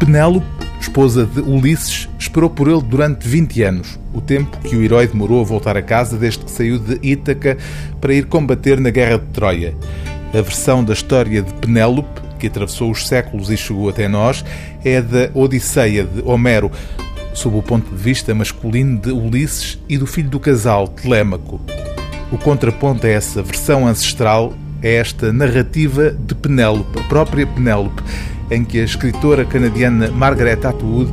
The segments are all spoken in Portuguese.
Penélope, esposa de Ulisses, esperou por ele durante 20 anos, o tempo que o herói demorou a voltar a casa desde que saiu de Ítaca para ir combater na Guerra de Troia. A versão da história de Penélope, que atravessou os séculos e chegou até nós, é da Odisseia de Homero, sob o ponto de vista masculino de Ulisses e do filho do casal, Telêmaco. O contraponto a essa versão ancestral é esta narrativa de Penélope, a própria Penélope, em que a escritora canadiana Margaret Atwood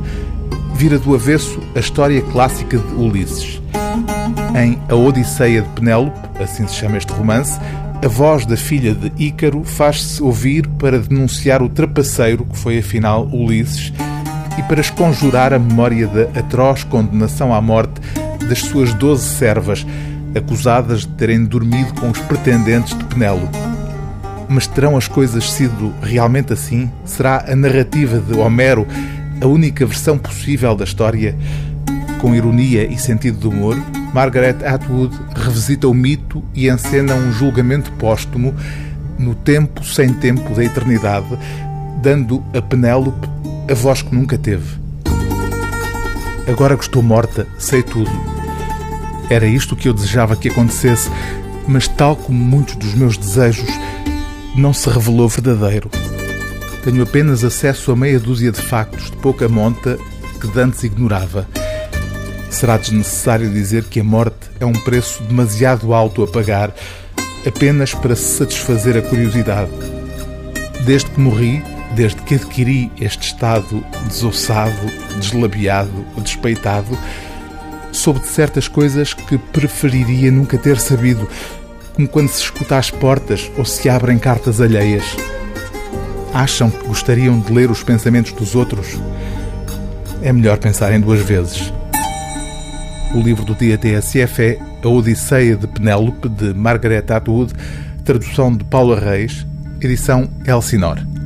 vira do avesso a história clássica de Ulisses. Em A Odisseia de Penélope, assim se chama este romance, a voz da filha de Ícaro faz-se ouvir para denunciar o trapaceiro que foi afinal Ulisses e para esconjurar a memória da atroz condenação à morte das suas doze servas, acusadas de terem dormido com os pretendentes de Penélope. Mas terão as coisas sido realmente assim? Será a narrativa de Homero a única versão possível da história? Com ironia e sentido de humor, Margaret Atwood revisita o mito e encena um julgamento póstumo no tempo sem tempo da eternidade, dando a Penélope a voz que nunca teve. Agora que estou morta, sei tudo. Era isto que eu desejava que acontecesse, mas, tal como muitos dos meus desejos, não se revelou verdadeiro. Tenho apenas acesso a meia dúzia de factos de pouca monta que dantes ignorava. Será desnecessário dizer que a morte é um preço demasiado alto a pagar apenas para satisfazer a curiosidade. Desde que morri, desde que adquiri este estado desossado, deslabiado, despeitado, soube de certas coisas que preferiria nunca ter sabido, como quando se escuta às portas ou se abrem cartas alheias. Acham que gostariam de ler os pensamentos dos outros? É melhor pensarem duas vezes. O livro do dia TSF é A Odisseia de Penélope, de Margaret Atwood, tradução de Paula Reis, edição Elsinore.